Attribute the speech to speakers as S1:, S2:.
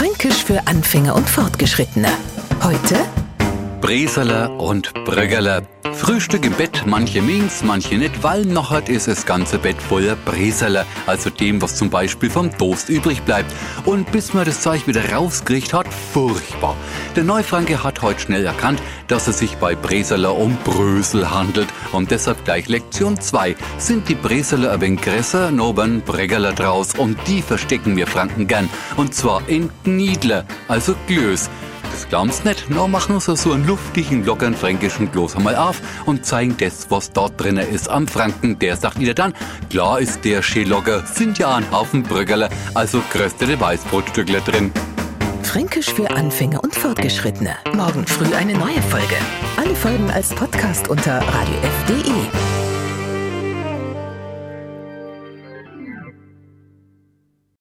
S1: Fränkisch für Anfänger und Fortgeschrittene. Heute
S2: Breseler und Bröggerler. Frühstück im Bett, manche Mings, manche nicht, weil noch hat ist das ganze Bett voller Breseler, also dem, was zum Beispiel vom Toast übrig bleibt. Und bis man das Zeug wieder rauskriegt hat, furchtbar. Der Neufranke hat heute schnell erkannt, dass es sich bei Breseler um Brösel handelt. Und deshalb gleich Lektion 2. Sind die Breseler ein wenig größer, nobern Breggerler draus. Und die verstecken wir Franken gern. Und zwar in Gniedler, also Glös. Das glauben's nicht, nur machen wir so einen luftigen, lockeren fränkischen Kloß einmal auf und zeigen das, was dort drinnen ist am Franken. Der sagt wieder dann, klar ist der Schelocker, sind ja ein Haufen Brüggerler, also kröstete Weißbrotstückler drin.
S1: Fränkisch für Anfänger und Fortgeschrittene. Morgen früh eine neue Folge. Alle Folgen als Podcast unter radiof.de.